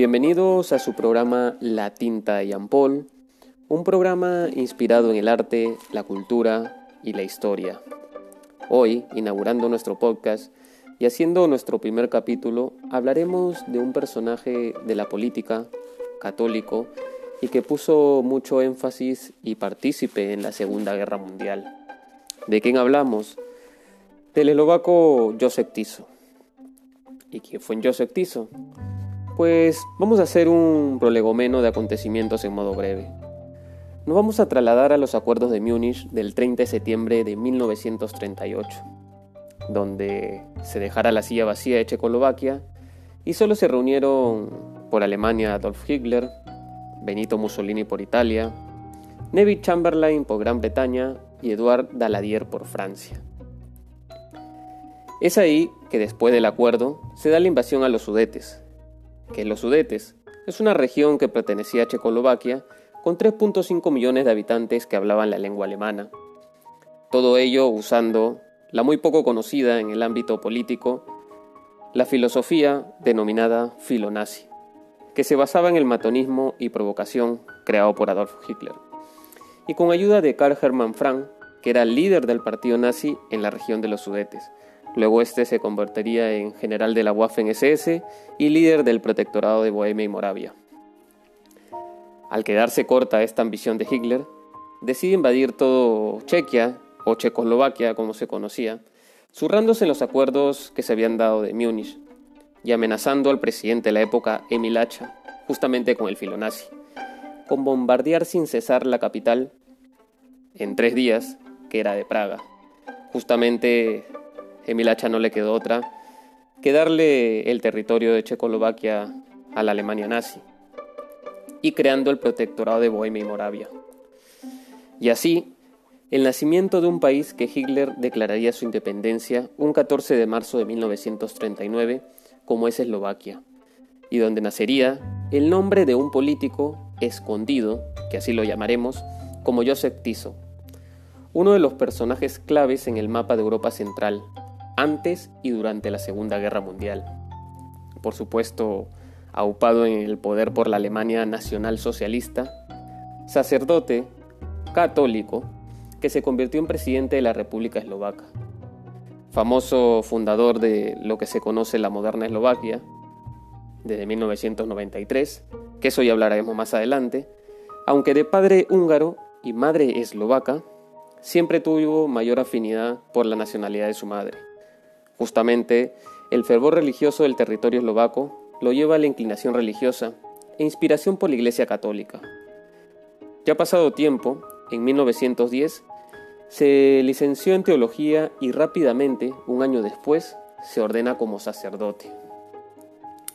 Bienvenidos a su programa La Tinta Jean Paul, un programa inspirado en el arte, la cultura y la historia. Hoy, inaugurando nuestro podcast y haciendo nuestro primer capítulo, hablaremos de un personaje de la política católico y que puso mucho énfasis y partícipe en la Segunda Guerra Mundial. ¿De quién hablamos? Del eslovaco Josep Tiso. ¿Y quién fue Josep Tiso? Pues vamos a hacer un prolegomeno de acontecimientos en modo breve. Nos vamos a trasladar a los acuerdos de Múnich del 30 de septiembre de 1938, donde se dejara la silla vacía de Checoslovaquia y solo se reunieron por Alemania Adolf Hitler, Benito Mussolini por Italia, Neville Chamberlain por Gran Bretaña y Edouard Daladier por Francia. Es ahí que después del acuerdo se da la invasión a los Sudetes, que los Sudetes. Es una región que pertenecía a Checoslovaquia con 3.5 millones de habitantes que hablaban la lengua alemana. Todo ello usando la muy poco conocida en el ámbito político, la filosofía denominada filonazi, que se basaba en el matonismo y provocación creado por Adolf Hitler, y con ayuda de Karl Hermann Frank, que era el líder del partido nazi en la región de los Sudetes, Luego este se convertiría en general de la Waffen-SS y líder del protectorado de Bohemia y Moravia. Al quedarse corta esta ambición de Hitler, decide invadir todo Chequia, o Checoslovaquia como se conocía, zurrándose en los acuerdos que se habían dado de Múnich y amenazando al presidente de la época, Emil Hacha, justamente con el filonazi, con bombardear sin cesar la capital en tres días, que era de Praga. Justamente Emil Hacha no le quedó otra que darle el territorio de Checoslovaquia a la Alemania nazi y creando el protectorado de Bohemia y Moravia. Y así, el nacimiento de un país que Hitler declararía su independencia un 14 de marzo de 1939, como es Eslovaquia, y donde nacería el nombre de un político escondido, que así lo llamaremos, como Joseph Tiso, uno de los personajes claves en el mapa de Europa Central, antes y durante la Segunda Guerra Mundial. Por supuesto, aupado en el poder por la Alemania nacional socialista, sacerdote católico que se convirtió en presidente de la República Eslovaca, famoso fundador de lo que se conoce la moderna Eslovaquia, desde 1993, que eso ya hablaremos más adelante, aunque de padre húngaro y madre eslovaca, siempre tuvo mayor afinidad por la nacionalidad de su madre. Justamente, el fervor religioso del territorio eslovaco lo lleva a la inclinación religiosa e inspiración por la Iglesia Católica. Ya pasado tiempo, en 1910, se licenció en teología y rápidamente, un año después, se ordena como sacerdote.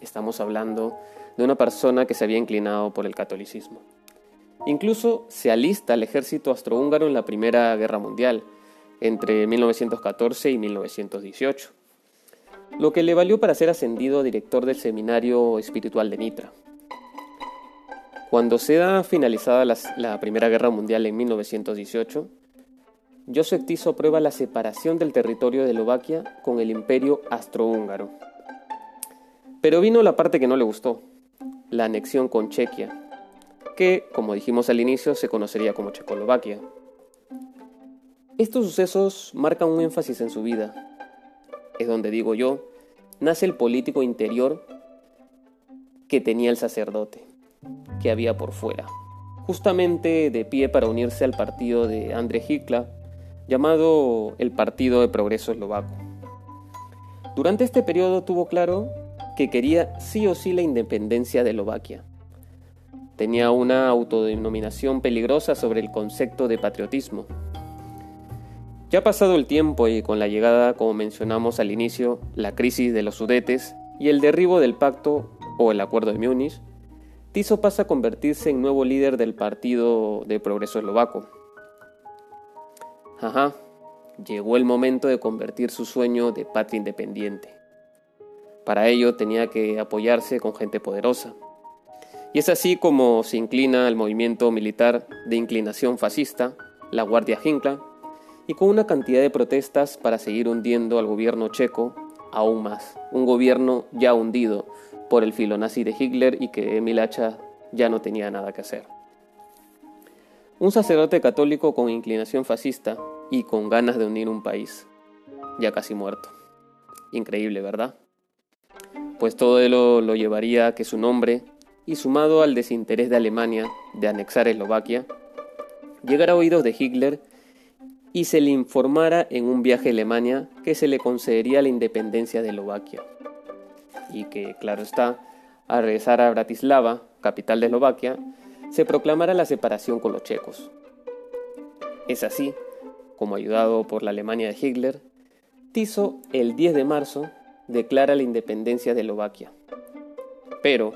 Estamos hablando de una persona que se había inclinado por el catolicismo. Incluso se alista al ejército austrohúngaro en la Primera Guerra Mundial, entre 1914 y 1918, lo que le valió para ser ascendido a director del Seminario Espiritual de Nitra. Cuando se da finalizada la, Primera Guerra Mundial en 1918, Joseph Tiso aprueba la separación del territorio de Eslovaquia con el Imperio Austrohúngaro. Pero vino la parte que no le gustó, la anexión con Chequia, que, como dijimos al inicio, se conocería como Checoslovaquia. Estos sucesos marcan un énfasis en su vida. Es donde digo yo, nace el político interior que tenía el sacerdote, que había por fuera, justamente de pie para unirse al partido de André Hitler, llamado el Partido de Progreso Eslovaco. Durante este periodo tuvo claro que quería sí o sí la independencia de Eslovaquia. Tenía una autodenominación peligrosa sobre el concepto de patriotismo ya pasado el tiempo y con la llegada, como mencionamos al inicio, la crisis de los Sudetes y el derribo del pacto o el acuerdo de Múnich, Tiso pasa a convertirse en nuevo líder del Partido de Progreso Eslovaco. Ajá, llegó el momento de convertir su sueño de patria independiente. Para ello tenía que apoyarse con gente poderosa. Y es así como se inclina al movimiento militar de inclinación fascista, la Guardia Hinkla, y con una cantidad de protestas para seguir hundiendo al gobierno checo aún más, un gobierno ya hundido, por el filo nazi de Hitler y que Emil Hacha ya no tenía nada que hacer. Un sacerdote católico con inclinación fascista y con ganas de unir un país, ya casi muerto. Increíble, ¿verdad? Pues todo ello lo llevaría a que su nombre, y sumado al desinterés de Alemania de anexar Eslovaquia, llegara a oídos de Hitler y se le informara en un viaje a Alemania que se le concedería la independencia de Eslovaquia. Y que, claro está, al regresar a Bratislava, capital de Eslovaquia, se proclamara la separación con los checos. Es así, como ayudado por la Alemania de Hitler, Tiso el 10 de marzo declara la independencia de Eslovaquia. Pero,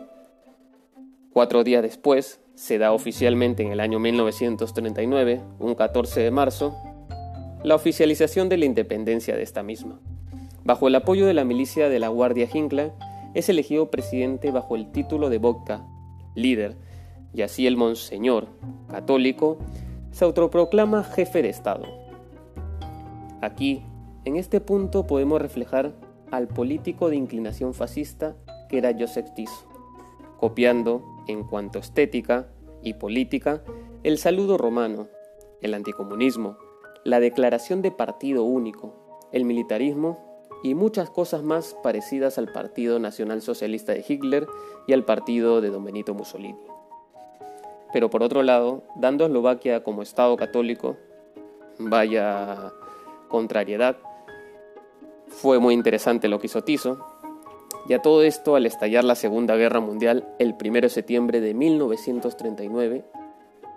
cuatro días después, se da oficialmente en el año 1939, un 14 de marzo, la oficialización de la independencia de esta misma. Bajo el apoyo de la milicia de la Guardia Hinkla, es elegido presidente bajo el título de Vodka, líder, y así el monseñor, católico, se autoproclama jefe de Estado. Aquí, en este punto podemos reflejar al político de inclinación fascista que era Joseph Tiso, copiando, en cuanto estética y política, el saludo romano, el anticomunismo, la declaración de partido único, el militarismo y muchas cosas más parecidas al Partido Nacional Socialista de Hitler y al partido de Don Benito Mussolini. Pero por otro lado, dando a Eslovaquia como Estado católico, vaya contrariedad, fue muy interesante lo que hizo Tiso, y a todo esto al estallar la Segunda Guerra Mundial el 1 de septiembre de 1939,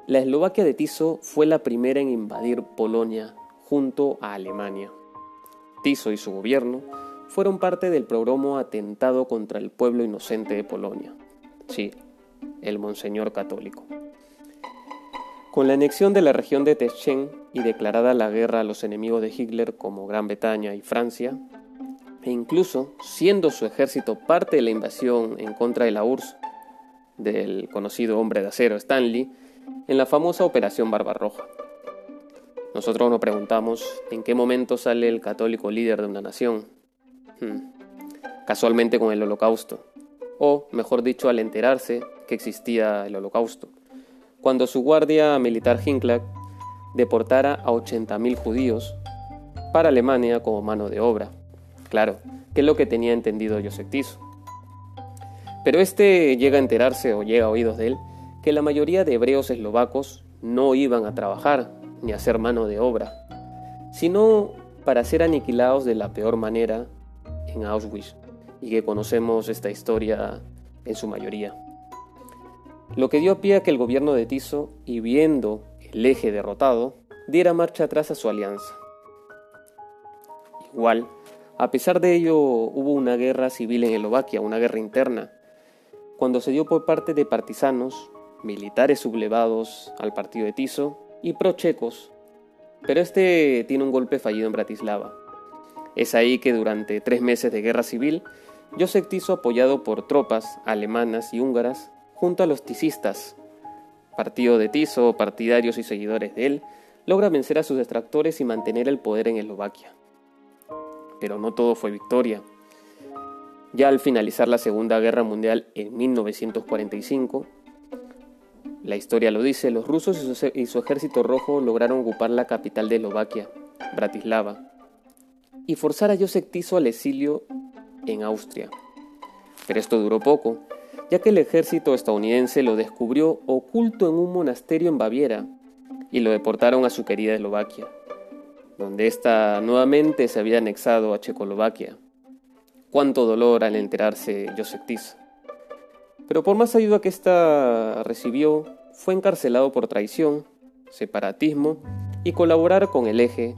la Eslovaquia de Tiso fue la primera en invadir Polonia junto a Alemania. Tiso y su gobierno fueron parte del programa atentado contra el pueblo inocente de Polonia. Sí, el Monseñor Católico. Con la anexión de la región de Teschen y declarada la guerra a los enemigos de Hitler como Gran Bretaña y Francia, e incluso siendo su ejército parte de la invasión en contra de la URSS del conocido hombre de acero Stanley en la famosa Operación Barbarroja. Nosotros nos preguntamos en qué momento sale el católico líder de una nación. Hmm. Casualmente con el holocausto. O, mejor dicho, al enterarse que existía el holocausto. Cuando su guardia militar Hinckley deportara a 80.000 judíos para Alemania como mano de obra. Claro, que es lo que tenía entendido Joseph Tiso. Pero este llega a enterarse o llega a oídos de él que la mayoría de hebreos eslovacos no iban a trabajar ni a ser mano de obra, sino para ser aniquilados de la peor manera en Auschwitz, y que conocemos esta historia en su mayoría. Lo que dio pie a que el gobierno de Tiso, y viendo el eje derrotado, diera marcha atrás a su alianza. Igual, a pesar de ello, hubo una guerra civil en Eslovaquia, una guerra interna, cuando se dio por parte de partisanos, militares sublevados al partido de Tiso y pro-checos, pero este tiene un golpe fallido en Bratislava. Es ahí que durante tres meses de guerra civil, Joseph Tiso, apoyado por tropas alemanas y húngaras, junto a los tisistas, partido de Tiso, partidarios y seguidores de él, logra vencer a sus detractores y mantener el poder en Eslovaquia. Pero no todo fue victoria. Ya al finalizar la Segunda Guerra Mundial en 1945, la historia lo dice, los rusos y su, ejército rojo lograron ocupar la capital de Eslovaquia, Bratislava, y forzar a Joseph Tiso al exilio en Austria. Pero esto duró poco, ya que el ejército estadounidense lo descubrió oculto en un monasterio en Baviera y lo deportaron a su querida Eslovaquia, donde ésta nuevamente se había anexado a Checoslovaquia. Cuánto dolor al enterarse. Pero por más ayuda que ésta recibió, fue encarcelado por traición, separatismo y colaborar con el eje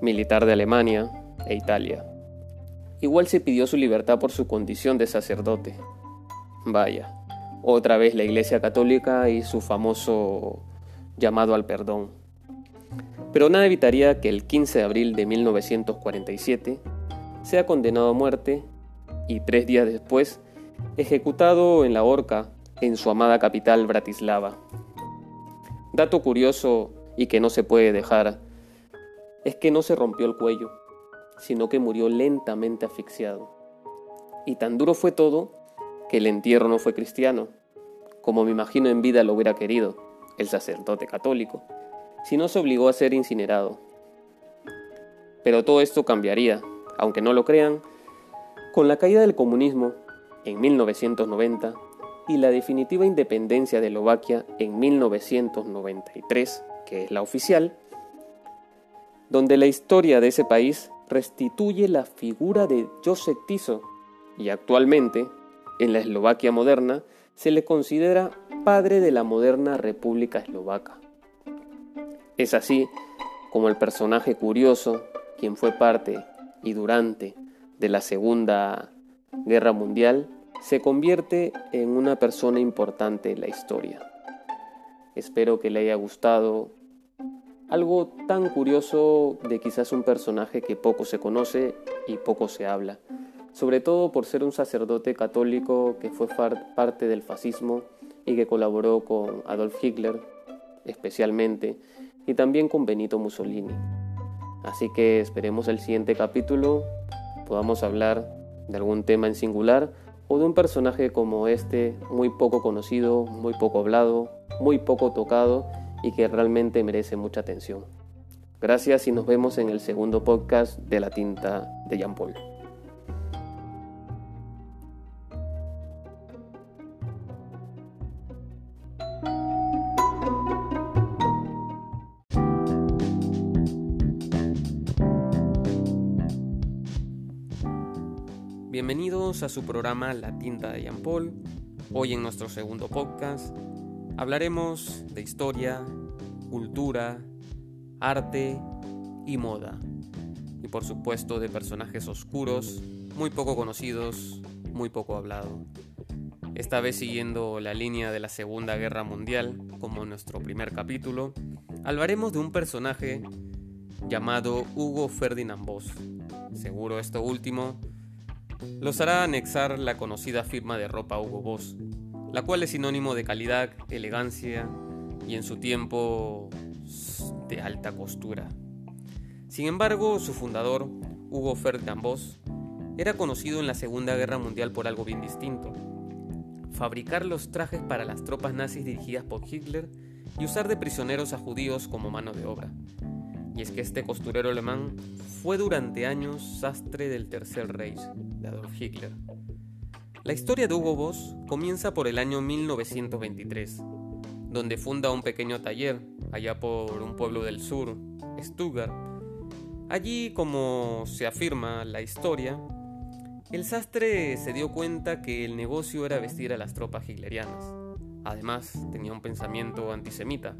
militar de Alemania e Italia. Igual se pidió su libertad por su condición de sacerdote. Vaya, otra vez la Iglesia Católica y su famoso llamado al perdón. Pero nada evitaría que el 15 de abril de 1947 sea condenado a muerte y tres días después ejecutado en la horca en su amada capital Bratislava. Dato curioso y que no se puede dejar es que no se rompió el cuello, sino que murió lentamente asfixiado. Y tan duro fue todo que el entierro no fue cristiano, como me imagino en vida lo hubiera querido el sacerdote católico, sino se obligó a ser incinerado. Pero todo esto cambiaría, aunque no lo crean, con la caída del comunismo en 1990 y la definitiva independencia de Eslovaquia en 1993, que es la oficial, donde la historia de ese país restituye la figura de Josep Tiso y actualmente, en la Eslovaquia moderna, se le considera padre de la moderna República Eslovaca. Es así como el personaje curioso, quien fue parte y durante de la Segunda Guerra Mundial, se convierte en una persona importante en la historia. Espero que le haya gustado algo tan curioso de quizás un personaje que poco se conoce y poco se habla, sobre todo por ser un sacerdote católico que fue parte del fascismo y que colaboró con Adolf Hitler especialmente y también con Benito Mussolini. Así que esperemos el siguiente capítulo, podamos hablar de algún tema en singular o de un personaje como este, muy poco conocido, muy poco hablado, muy poco tocado y que realmente merece mucha atención. Gracias y nos vemos en el segundo podcast de la tinta de Jean Paul. Bienvenidos a su programa La Tinta de Jean Paul. Hoy en nuestro segundo podcast hablaremos de historia, cultura, arte y moda. Y por supuesto de personajes oscuros, muy poco conocidos, muy poco hablado. Esta vez siguiendo la línea de la Segunda Guerra Mundial, como nuestro primer capítulo, hablaremos de un personaje llamado Hugo Ferdinand Boss. Seguro esto último los hará anexar la conocida firma de ropa Hugo Boss, la cual es sinónimo de calidad, elegancia y en su tiempo de alta costura. Sin embargo, su fundador, Hugo Ferdinand Boss, era conocido en la Segunda Guerra Mundial por algo bien distinto. Fabricar los trajes para las tropas nazis dirigidas por Hitler y usar de prisioneros a judíos como mano de obra. Y es que este costurero alemán fue durante años sastre del Tercer Reich de Adolf Hitler. La historia de Hugo Boss comienza por el año 1923, donde funda un pequeño taller allá por un pueblo del sur, Stuttgart. Allí, como se afirma la historia, el sastre se dio cuenta que el negocio era vestir a las tropas hitlerianas. Además, tenía un pensamiento antisemita,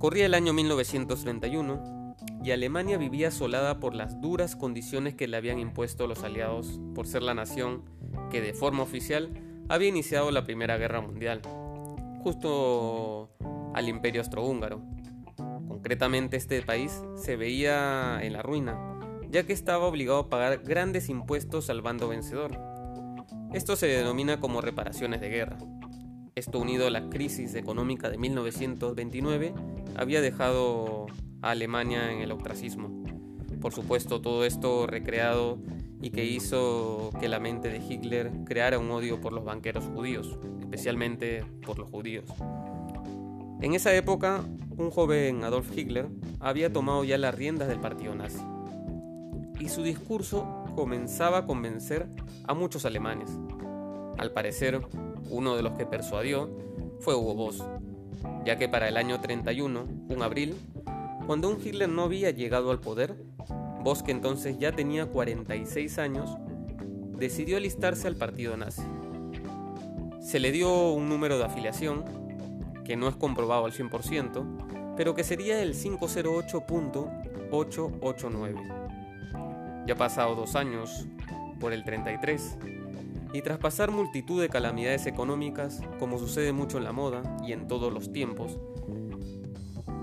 Corría el año 1931 y Alemania vivía asolada por las duras condiciones que le habían impuesto los aliados por ser la nación que de forma oficial había iniciado la Primera Guerra Mundial, justo al Imperio Austrohúngaro. Concretamente este país se veía en la ruina, ya que estaba obligado a pagar grandes impuestos al bando vencedor. Esto se denomina como reparaciones de guerra. Esto unido a la crisis económica de 1929 había dejado a Alemania en el ostracismo. Por supuesto, todo esto recreado y que hizo que la mente de Hitler creara un odio por los banqueros judíos, especialmente por los judíos. En esa época, un joven Adolf Hitler había tomado ya las riendas del partido nazi y su discurso comenzaba a convencer a muchos alemanes. Al parecer, uno de los que persuadió fue Hugo Boss, ya que para el año 31, un abril, cuando un Hitler no había llegado al poder, Bosch, que entonces ya tenía 46 años, decidió alistarse al partido nazi. Se le dio un número de afiliación, que no es comprobado al 100%, pero que sería el 508.889. Ya pasado dos años, por el 33, y tras pasar multitud de calamidades económicas, como sucede mucho en la moda y en todos los tiempos,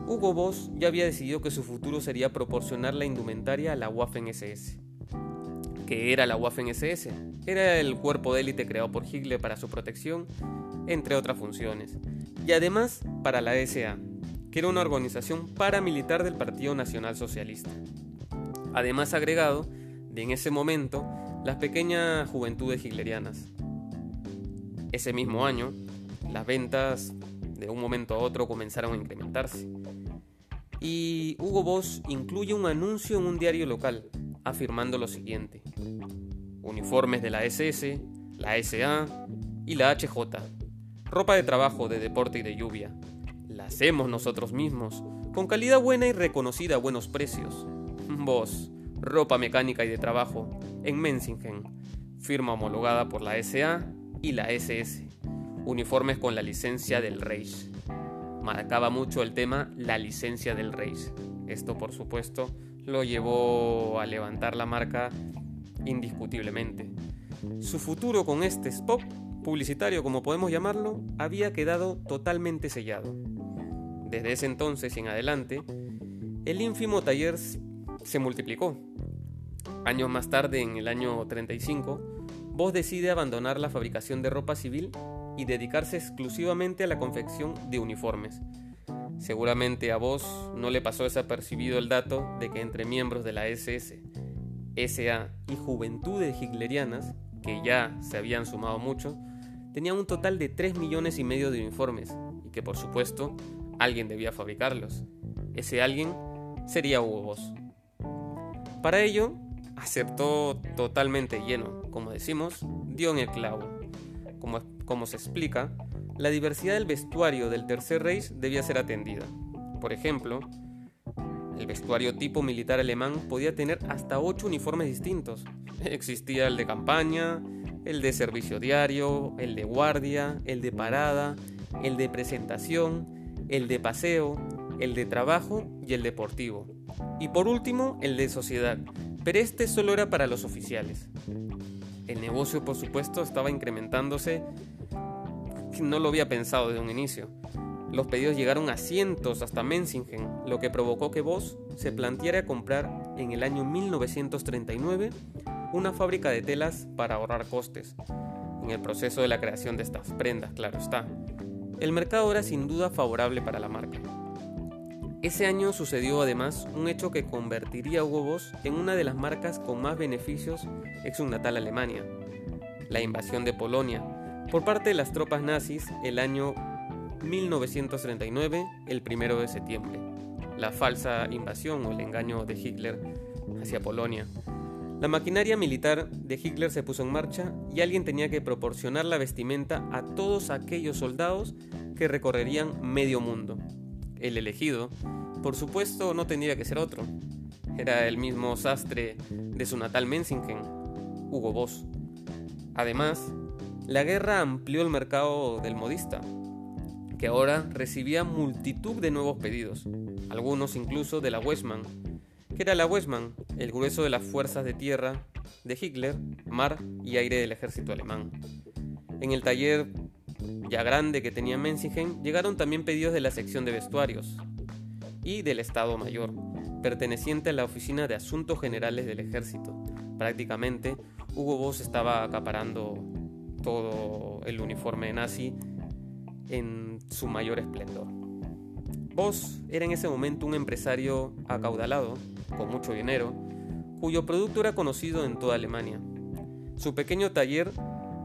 Hugo Boss ya había decidido que su futuro sería proporcionar la indumentaria a la Waffen-SS. ¿Qué era la Waffen-SS? Era el cuerpo de élite creado por Hitler para su protección, entre otras funciones, y además para la SA, que era una organización paramilitar del Partido Nacional Socialista. Además agregado de en ese momento las pequeñas juventudes hitlerianas. Ese mismo año, las ventas de un momento a otro comenzaron a incrementarse. Y Hugo Boss incluye un anuncio en un diario local afirmando lo siguiente. Uniformes de la SS, la SA y la HJ. Ropa de trabajo, de deporte y de lluvia. La hacemos nosotros mismos, con calidad buena y reconocida a buenos precios. Boss, ropa mecánica y de trabajo, en Mensingen, firma homologada por la SA y la SS. Uniformes con la licencia del Reich marcaba mucho el tema la licencia del Reich. Esto, por supuesto, lo llevó a levantar la marca indiscutiblemente. Su futuro con este spot publicitario, como podemos llamarlo, había quedado totalmente sellado. Desde ese entonces en adelante, el ínfimo taller se multiplicó. Años más tarde, en el año 35, Voss decide abandonar la fabricación de ropa civil y dedicarse exclusivamente a la confección de uniformes. Seguramente a vos no le pasó desapercibido el dato de que entre miembros de la SS, SA y Juventudes Hitlerianas, que ya se habían sumado mucho, tenían un total de 3 millones y medio de uniformes y que por supuesto alguien debía fabricarlos. Ese alguien sería Hugo Boss. Para ello, aceptó totalmente lleno, como decimos, dio en el clavo. Como como se explica, la diversidad del vestuario del Tercer Reich debía ser atendida. Por ejemplo, el vestuario tipo militar alemán podía tener hasta ocho uniformes distintos. Existía el de campaña, el de servicio diario, el de guardia, el de parada, el de presentación, el de paseo, el de trabajo y el deportivo. Y por último, el de sociedad, pero este solo era para los oficiales. El negocio, por supuesto, estaba incrementándose no lo había pensado desde un inicio. Los pedidos llegaron a cientos hasta Mensingen, lo que provocó que Voss se planteara comprar en el año 1939 una fábrica de telas para ahorrar costes. En el proceso de la creación de estas prendas, claro está. El mercado era sin duda favorable para la marca. Ese año sucedió además un hecho que convertiría a Hugo Boss en una de las marcas con más beneficios en su natal Alemania, la invasión de Polonia, por parte de las tropas nazis el año 1939, el primero de septiembre, la falsa invasión o el engaño de Hitler hacia Polonia. La maquinaria militar de Hitler se puso en marcha y alguien tenía que proporcionar la vestimenta a todos aquellos soldados que recorrerían medio mundo. El elegido, por supuesto, no tendría que ser otro. Era el mismo sastre de su natal Mensingen, Hugo Boss. Además, la guerra amplió el mercado del modista, que ahora recibía multitud de nuevos pedidos, algunos incluso de la Westman, que era la Westman, el grueso de las fuerzas de tierra de Hitler, mar y aire del ejército alemán. En el taller ya grande que tenía Mensingen llegaron también pedidos de la sección de vestuarios y del Estado Mayor, perteneciente a la Oficina de Asuntos Generales del Ejército. Prácticamente, Hugo Boss estaba acaparando todo el uniforme nazi en su mayor esplendor. Voss era en ese momento un empresario acaudalado, con mucho dinero, cuyo producto era conocido en toda Alemania. Su pequeño taller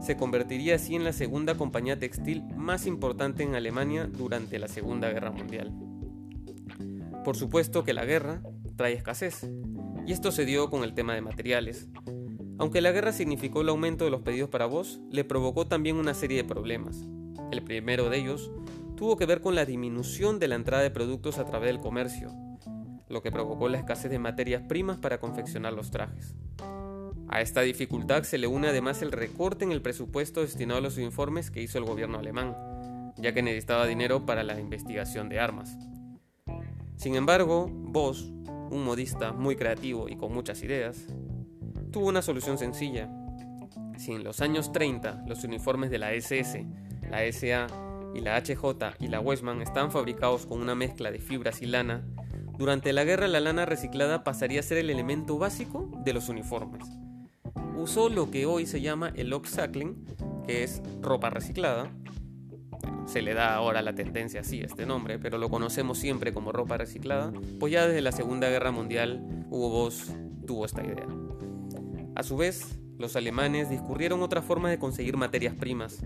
se convertiría así en la segunda compañía textil más importante en Alemania durante la Segunda Guerra Mundial. Por supuesto que la guerra trae escasez, y esto se dio con el tema de materiales, aunque la guerra significó el aumento de los pedidos para voz, le provocó también una serie de problemas. El primero de ellos tuvo que ver con la disminución de la entrada de productos a través del comercio, lo que provocó la escasez de materias primas para confeccionar los trajes. A esta dificultad se le une además el recorte en el presupuesto destinado a los uniformes que hizo el gobierno alemán, ya que necesitaba dinero para la investigación de armas. Sin embargo, Voss, un modista muy creativo y con muchas ideas, tuvo una solución sencilla. Si en los años 30 los uniformes de la SS, la SA y la HJ y la Westman estaban fabricados con una mezcla de fibras y lana, durante la guerra la lana reciclada pasaría a ser el elemento básico de los uniformes. Usó lo que hoy se llama el upcycling, que es ropa reciclada. Se le da ahora la tendencia así este nombre, pero lo conocemos siempre como ropa reciclada, pues ya desde la Segunda Guerra Mundial Hugo Boss tuvo esta idea. A su vez, los alemanes discurrieron otra forma de conseguir materias primas,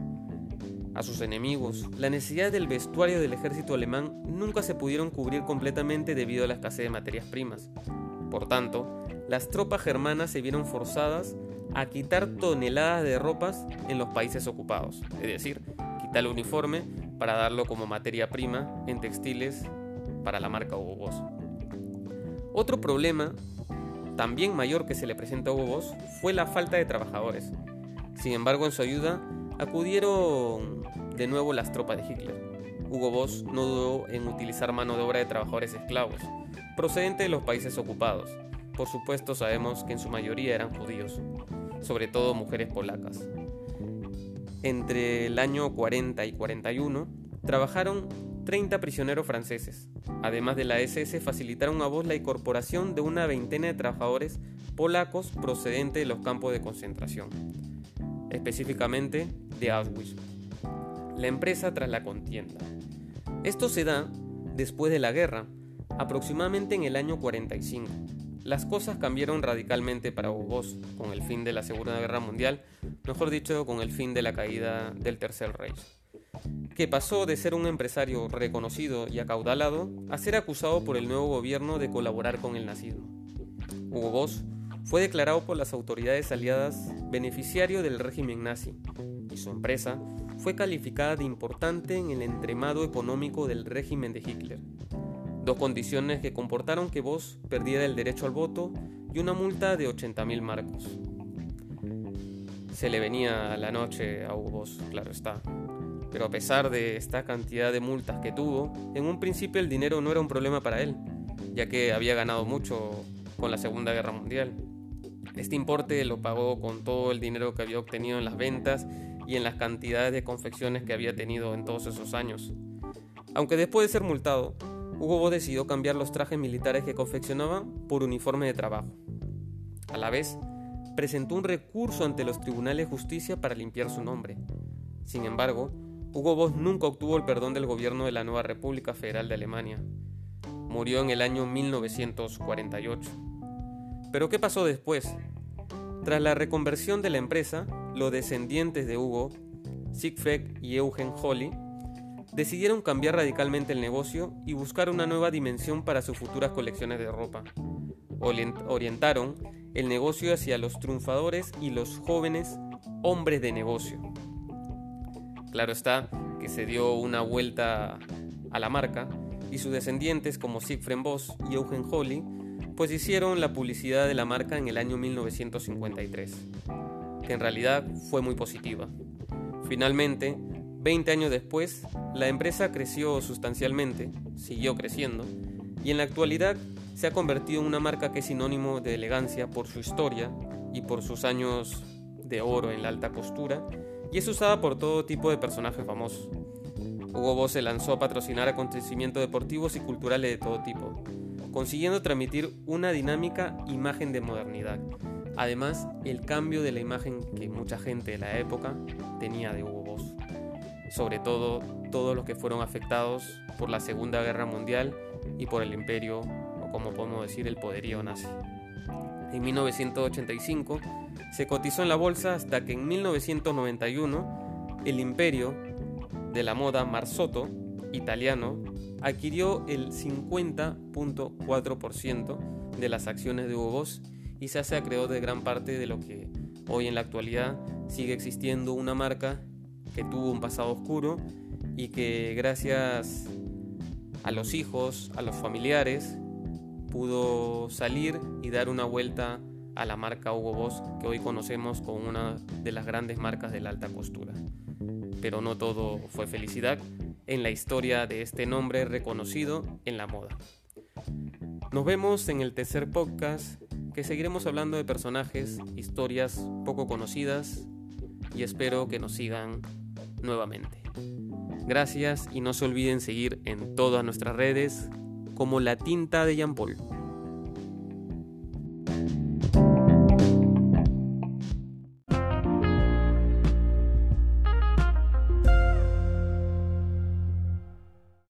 a sus enemigos, la necesidad del vestuario del ejército alemán nunca se pudieron cubrir completamente debido a la escasez de materias primas. Por tanto, las tropas germanas se vieron forzadas a quitar toneladas de ropas en los países ocupados, es decir, quitar el uniforme para darlo como materia prima en textiles para la marca Hugo Boss. Otro problema, también mayor que se le presenta a Hugo Boss, fue la falta de trabajadores. Sin embargo, en su ayuda acudieron de nuevo las tropas de Hitler. Hugo Boss no dudó en utilizar mano de obra de trabajadores esclavos, procedente de los países ocupados. Por supuesto sabemos que en su mayoría eran judíos, sobre todo mujeres polacas. Entre el año 40 y 41 trabajaron 30 prisioneros franceses. Además de la SS, facilitaron a Voss la incorporación de una veintena de trabajadores polacos procedentes de los campos de concentración, específicamente de Auschwitz. La empresa tras la contienda. Esto se da después de la guerra, aproximadamente en el año 45. Las cosas cambiaron radicalmente para Hugo con el fin de la Segunda Guerra Mundial, mejor dicho, con el fin de la caída del Tercer Reich que pasó de ser un empresario reconocido y acaudalado a ser acusado por el nuevo gobierno de colaborar con el nazismo. Hugo Boss fue declarado por las autoridades aliadas beneficiario del régimen nazi y su empresa fue calificada de importante en el entremado económico del régimen de Hitler. Dos condiciones que comportaron que Voss perdiera el derecho al voto y una multa de 80.000 marcos. Se le venía la noche a Hugo Boss, claro está. Pero a pesar de esta cantidad de multas que tuvo, en un principio el dinero no era un problema para él, ya que había ganado mucho con la Segunda Guerra Mundial. Este importe lo pagó con todo el dinero que había obtenido en las ventas y en las cantidades de confecciones que había tenido en todos esos años. Aunque después de ser multado, Hugo decidió cambiar los trajes militares que confeccionaba por uniforme de trabajo. A la vez, presentó un recurso ante los tribunales de justicia para limpiar su nombre. Sin embargo, Hugo Boss nunca obtuvo el perdón del gobierno de la nueva República Federal de Alemania. Murió en el año 1948. Pero ¿qué pasó después? Tras la reconversión de la empresa, los descendientes de Hugo, Siegfried y Eugen Holly, decidieron cambiar radicalmente el negocio y buscar una nueva dimensión para sus futuras colecciones de ropa. Orientaron el negocio hacia los triunfadores y los jóvenes hombres de negocio. Claro está que se dio una vuelta a la marca y sus descendientes como Siegfried Boss y Eugen Holly pues hicieron la publicidad de la marca en el año 1953, que en realidad fue muy positiva. Finalmente, 20 años después, la empresa creció sustancialmente, siguió creciendo, y en la actualidad se ha convertido en una marca que es sinónimo de elegancia por su historia y por sus años de oro en la alta costura y es usada por todo tipo de personajes famosos. Hugo Boss se lanzó a patrocinar acontecimientos deportivos y culturales de todo tipo, consiguiendo transmitir una dinámica imagen de modernidad. Además, el cambio de la imagen que mucha gente de la época tenía de Hugo. Sobre todo, todos los que fueron afectados por la Segunda Guerra Mundial y por el imperio, o como podemos decir, el poderío nazi. En 1985, se cotizó en la bolsa hasta que en 1991 el imperio de la moda Marzotto, italiano, adquirió el 50.4% de las acciones de Hugo Boss y se hace acreedor de gran parte de lo que hoy en la actualidad sigue existiendo una marca que tuvo un pasado oscuro y que gracias a los hijos, a los familiares, pudo salir y dar una vuelta a la marca Hugo Boss que hoy conocemos como una de las grandes marcas de la alta costura. Pero no todo fue felicidad en la historia de este nombre reconocido en la moda. Nos vemos en el tercer podcast que seguiremos hablando de personajes, historias poco conocidas y espero que nos sigan nuevamente. Gracias y no se olviden seguir en todas nuestras redes como la tinta de Jean Paul.